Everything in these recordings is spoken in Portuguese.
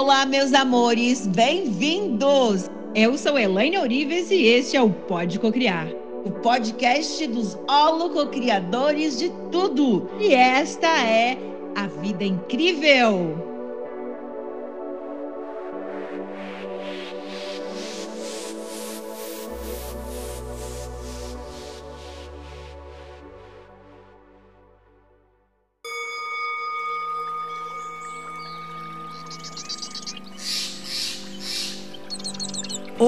Olá, meus amores, bem-vindos! Eu sou Elaine Orives e este é o Pode Cocriar. O podcast dos holococriadores de tudo. E esta é a vida incrível.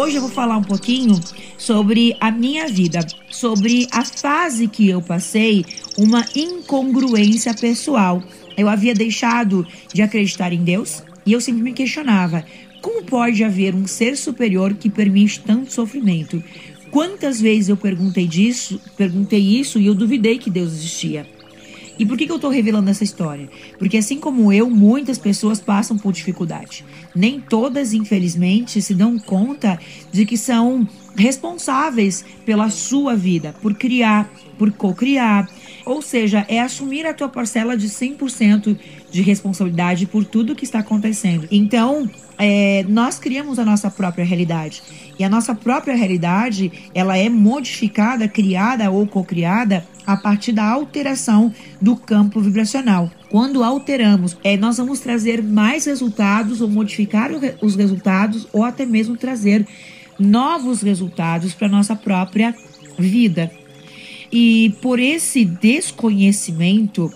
Hoje eu vou falar um pouquinho sobre a minha vida, sobre a fase que eu passei, uma incongruência pessoal. Eu havia deixado de acreditar em Deus e eu sempre me questionava: como pode haver um ser superior que permite tanto sofrimento? Quantas vezes eu perguntei disso, perguntei isso e eu duvidei que Deus existia. E por que, que eu estou revelando essa história? Porque assim como eu, muitas pessoas passam por dificuldade. Nem todas, infelizmente, se dão conta de que são responsáveis pela sua vida, por criar, por co-criar. Ou seja, é assumir a tua parcela de 100% de responsabilidade por tudo que está acontecendo. Então, é, nós criamos a nossa própria realidade. E a nossa própria realidade, ela é modificada, criada ou co-criada a partir da alteração do campo vibracional. Quando alteramos, é, nós vamos trazer mais resultados ou modificar os resultados ou até mesmo trazer novos resultados para nossa própria vida. E por esse desconhecimento,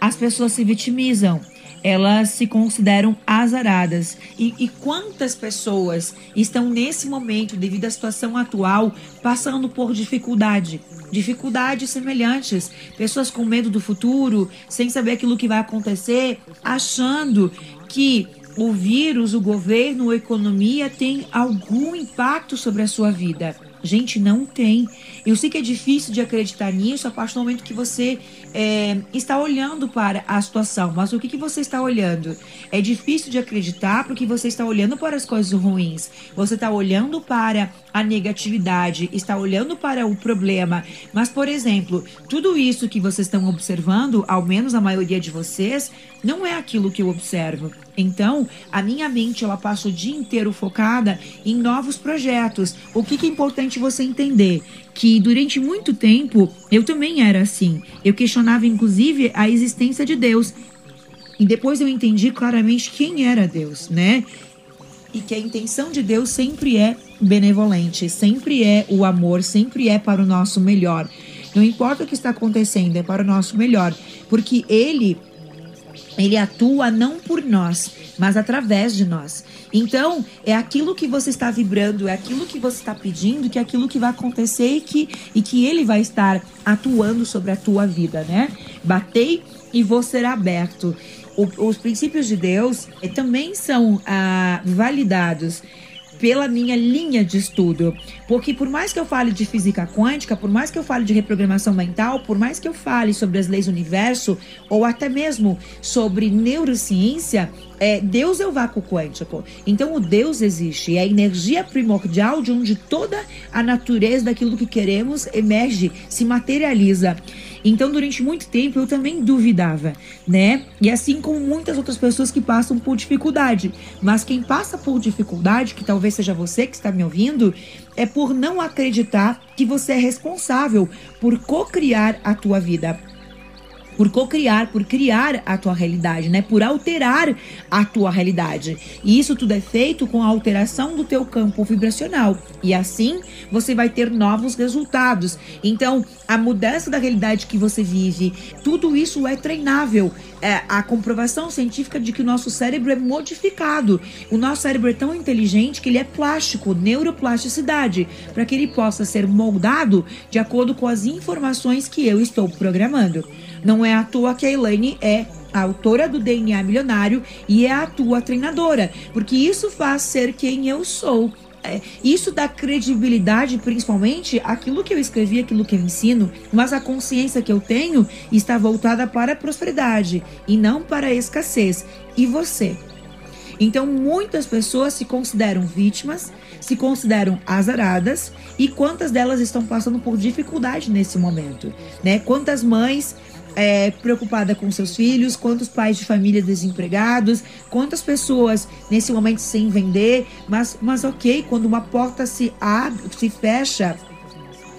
as pessoas se vitimizam elas se consideram azaradas. E, e, quantas pessoas estão nesse momento, devido à situação atual, passando por dificuldade? Dificuldades semelhantes. Pessoas com medo do futuro, sem saber aquilo que vai acontecer, achando que o vírus, o governo, a economia tem algum impacto sobre a sua vida. Gente, não tem. Eu sei que é difícil de acreditar nisso a partir do momento que você é, está olhando para a situação. Mas o que, que você está olhando? É difícil de acreditar porque você está olhando para as coisas ruins. Você está olhando para a negatividade, está olhando para o problema. Mas, por exemplo, tudo isso que vocês estão observando, ao menos a maioria de vocês, não é aquilo que eu observo. Então, a minha mente ela passa o dia inteiro focada em novos projetos. O que, que é importante você entender? Que durante muito tempo eu também era assim. Eu questionava inclusive a existência de Deus. E depois eu entendi claramente quem era Deus, né? E que a intenção de Deus sempre é benevolente, sempre é o amor, sempre é para o nosso melhor. Não importa o que está acontecendo, é para o nosso melhor, porque ele ele atua não por nós, mas através de nós. Então, é aquilo que você está vibrando, é aquilo que você está pedindo, que é aquilo que vai acontecer e que, e que ele vai estar atuando sobre a tua vida, né? Batei e vou ser aberto. O, os princípios de Deus eh, também são ah, validados pela minha linha de estudo. Porque por mais que eu fale de física quântica, por mais que eu fale de reprogramação mental, por mais que eu fale sobre as leis do universo, ou até mesmo sobre neurociência, é, Deus é o vácuo quântico. Então o Deus existe, é a energia primordial de onde toda a natureza daquilo que queremos emerge, se materializa. Então, durante muito tempo, eu também duvidava, né? E assim como muitas outras pessoas que passam por dificuldade. Mas quem passa por dificuldade, que talvez seja você que está me ouvindo, é por não acreditar que você é responsável por co-criar a tua vida por co-criar, por criar a tua realidade, né? Por alterar a tua realidade. E isso tudo é feito com a alteração do teu campo vibracional. E assim você vai ter novos resultados. Então, a mudança da realidade que você vive, tudo isso é treinável. É a comprovação científica de que o nosso cérebro é modificado. O nosso cérebro é tão inteligente que ele é plástico, neuroplasticidade, para que ele possa ser moldado de acordo com as informações que eu estou programando. Não é à toa que a Elaine é a autora do DNA Milionário e é a tua treinadora, porque isso faz ser quem eu sou. É, isso dá credibilidade, principalmente, aquilo que eu escrevi, aquilo que eu ensino, mas a consciência que eu tenho está voltada para a prosperidade e não para a escassez. E você? Então, muitas pessoas se consideram vítimas, se consideram azaradas, e quantas delas estão passando por dificuldade nesse momento, né? Quantas mães é, preocupada com seus filhos, quantos pais de família desempregados, quantas pessoas nesse momento sem vender, mas, mas ok, quando uma porta se abre, se fecha,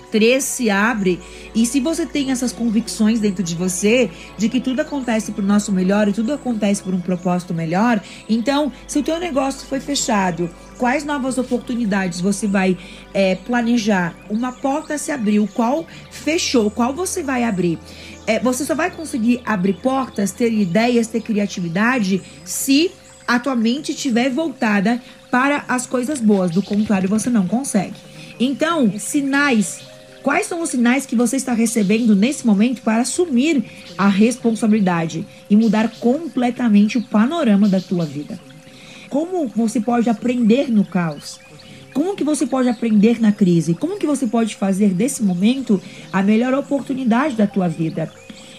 três se abre. E se você tem essas convicções dentro de você de que tudo acontece para o nosso melhor e tudo acontece por um propósito melhor, então, se o teu negócio foi fechado, quais novas oportunidades você vai é, planejar? Uma porta se abriu, qual fechou, qual você vai abrir? É, você só vai conseguir abrir portas, ter ideias, ter criatividade se a tua mente estiver voltada para as coisas boas. Do contrário, você não consegue. Então, sinais Quais são os sinais que você está recebendo nesse momento para assumir a responsabilidade e mudar completamente o panorama da tua vida? Como você pode aprender no caos? Como que você pode aprender na crise? Como que você pode fazer desse momento a melhor oportunidade da tua vida?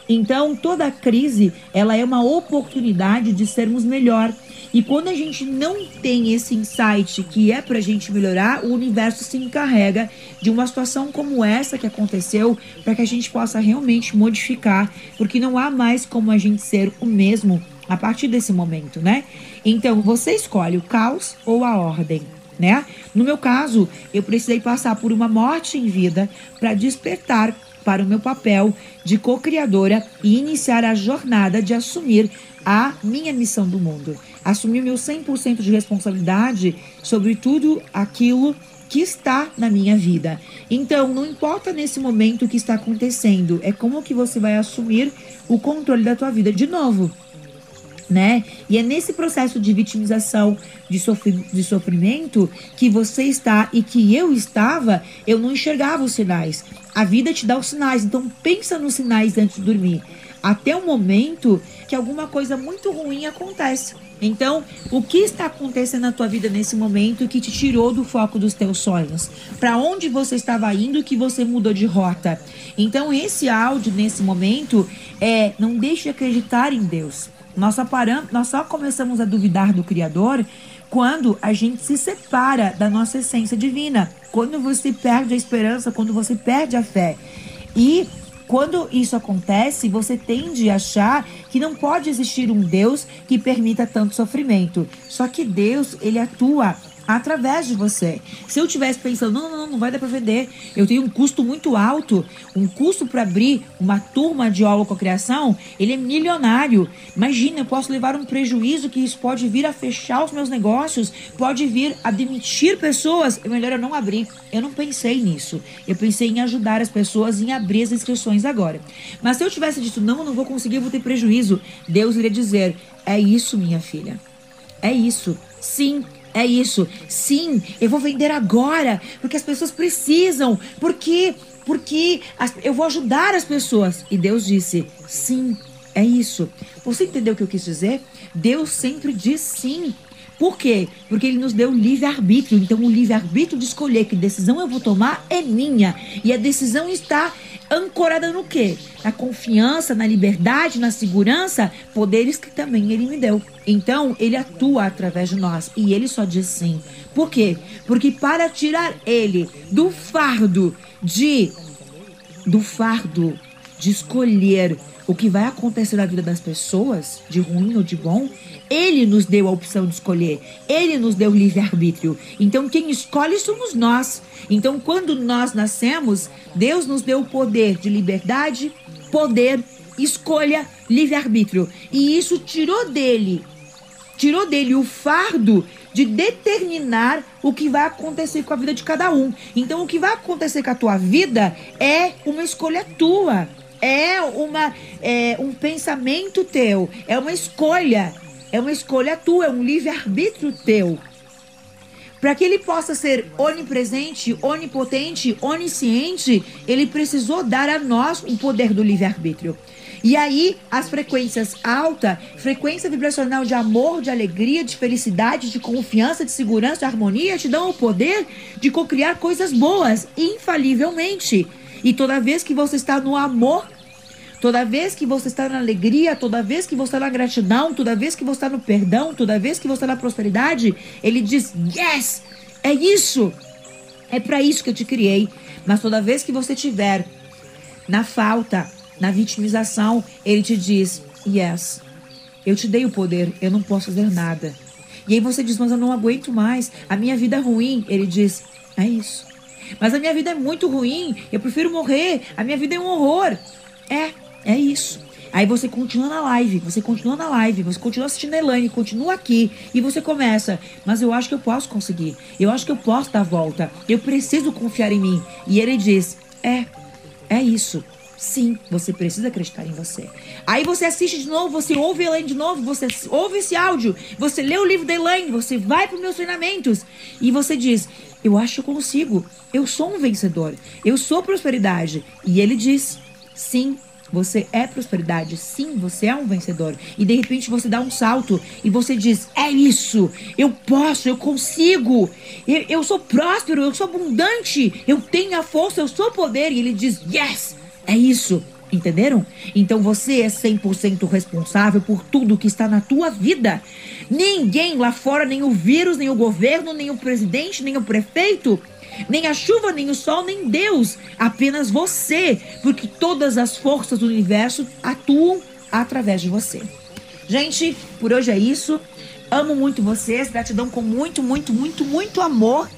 Então, toda crise, ela é uma oportunidade de sermos melhor. E quando a gente não tem esse insight que é para a gente melhorar, o universo se encarrega de uma situação como essa que aconteceu para que a gente possa realmente modificar, porque não há mais como a gente ser o mesmo a partir desse momento, né? Então, você escolhe o caos ou a ordem. Né? No meu caso, eu precisei passar por uma morte em vida para despertar para o meu papel de co-criadora e iniciar a jornada de assumir a minha missão do mundo. Assumir meu 100% de responsabilidade sobre tudo aquilo que está na minha vida. Então, não importa nesse momento o que está acontecendo, é como que você vai assumir o controle da tua vida de novo né? E é nesse processo de vitimização, de, sofri de sofrimento que você está e que eu estava, eu não enxergava os sinais. A vida te dá os sinais, então pensa nos sinais antes de dormir. Até o momento que alguma coisa muito ruim acontece. Então, o que está acontecendo na tua vida nesse momento que te tirou do foco dos teus sonhos? Para onde você estava indo que você mudou de rota? Então, esse áudio nesse momento é não deixe de acreditar em Deus. Nós só, paramos, nós só começamos a duvidar do Criador quando a gente se separa da nossa essência divina. Quando você perde a esperança, quando você perde a fé. E quando isso acontece, você tende a achar que não pode existir um Deus que permita tanto sofrimento. Só que Deus, ele atua através de você. Se eu tivesse pensando, não, não, não vai dar para vender, eu tenho um custo muito alto, um custo para abrir uma turma de aula com criação, ele é milionário. Imagina, eu posso levar um prejuízo que isso pode vir a fechar os meus negócios, pode vir a demitir pessoas. É melhor eu não abrir. Eu não pensei nisso. Eu pensei em ajudar as pessoas em abrir as inscrições agora. Mas se eu tivesse dito, não, não vou conseguir, vou ter prejuízo, Deus iria dizer: é isso, minha filha. É isso. Sim, é isso. Sim, eu vou vender agora, porque as pessoas precisam. Porque porque as, eu vou ajudar as pessoas. E Deus disse: "Sim, é isso". Você entendeu o que eu quis dizer? Deus sempre diz sim. Por quê? Porque ele nos deu livre-arbítrio. Então, o livre-arbítrio de escolher que decisão eu vou tomar é minha. E a decisão está ancorada no quê? Na confiança, na liberdade, na segurança, poderes que também ele me deu. Então, ele atua através de nós e ele só diz sim. Por quê? Porque para tirar ele do fardo de do fardo de escolher o que vai acontecer na vida das pessoas, de ruim ou de bom, ele nos deu a opção de escolher. Ele nos deu livre-arbítrio. Então, quem escolhe somos nós. Então, quando nós nascemos, Deus nos deu o poder de liberdade, poder, escolha, livre-arbítrio. E isso tirou dele, tirou dele o fardo de determinar o que vai acontecer com a vida de cada um. Então, o que vai acontecer com a tua vida é uma escolha tua. É, uma, é um pensamento teu, é uma escolha. É uma escolha tua, é um livre-arbítrio teu. Para que ele possa ser onipresente, onipotente, onisciente, ele precisou dar a nós o poder do livre-arbítrio. E aí, as frequências alta, frequência vibracional de amor, de alegria, de felicidade, de confiança, de segurança, de harmonia, te dão o poder de cocriar coisas boas, infalivelmente. E toda vez que você está no amor, Toda vez que você está na alegria, toda vez que você está na gratidão, toda vez que você está no perdão, toda vez que você está na prosperidade, ele diz: Yes! É isso! É para isso que eu te criei. Mas toda vez que você estiver na falta, Na vitimização, ele te diz: Yes, eu te dei o poder, eu não posso fazer nada. E aí você diz: Mas eu não aguento mais, a minha vida é ruim. Ele diz: É isso. Mas a minha vida é muito ruim, eu prefiro morrer, a minha vida é um horror. É, é isso. Aí você continua na live, você continua na live, você continua assistindo a Elaine, continua aqui e você começa. Mas eu acho que eu posso conseguir. Eu acho que eu posso dar a volta. Eu preciso confiar em mim. E ele diz: É, é isso. Sim, você precisa acreditar em você. Aí você assiste de novo, você ouve Elaine de novo, você ouve esse áudio, você lê o livro da Elaine, você vai para os meus treinamentos e você diz: Eu acho que eu consigo. Eu sou um vencedor. Eu sou prosperidade. E ele diz: Sim, você é prosperidade, sim, você é um vencedor. E de repente você dá um salto e você diz: É isso, eu posso, eu consigo, eu, eu sou próspero, eu sou abundante, eu tenho a força, eu sou poder. E ele diz: Yes, é isso. Entenderam? Então você é 100% responsável por tudo que está na tua vida. Ninguém lá fora, nem o vírus, nem o governo, nem o presidente, nem o prefeito, nem a chuva, nem o sol, nem Deus. Apenas você, porque todas as forças do universo atuam através de você. Gente, por hoje é isso. Amo muito vocês, gratidão com muito, muito, muito, muito amor.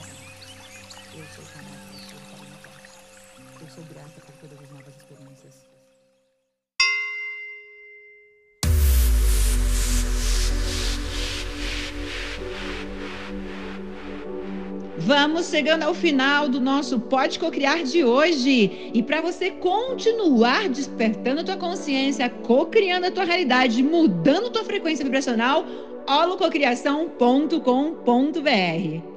Vamos chegando ao final do nosso Pode Cocriar de hoje. E para você continuar despertando a tua consciência, cocriando a tua realidade, mudando a tua frequência vibracional, holococriação.com.br.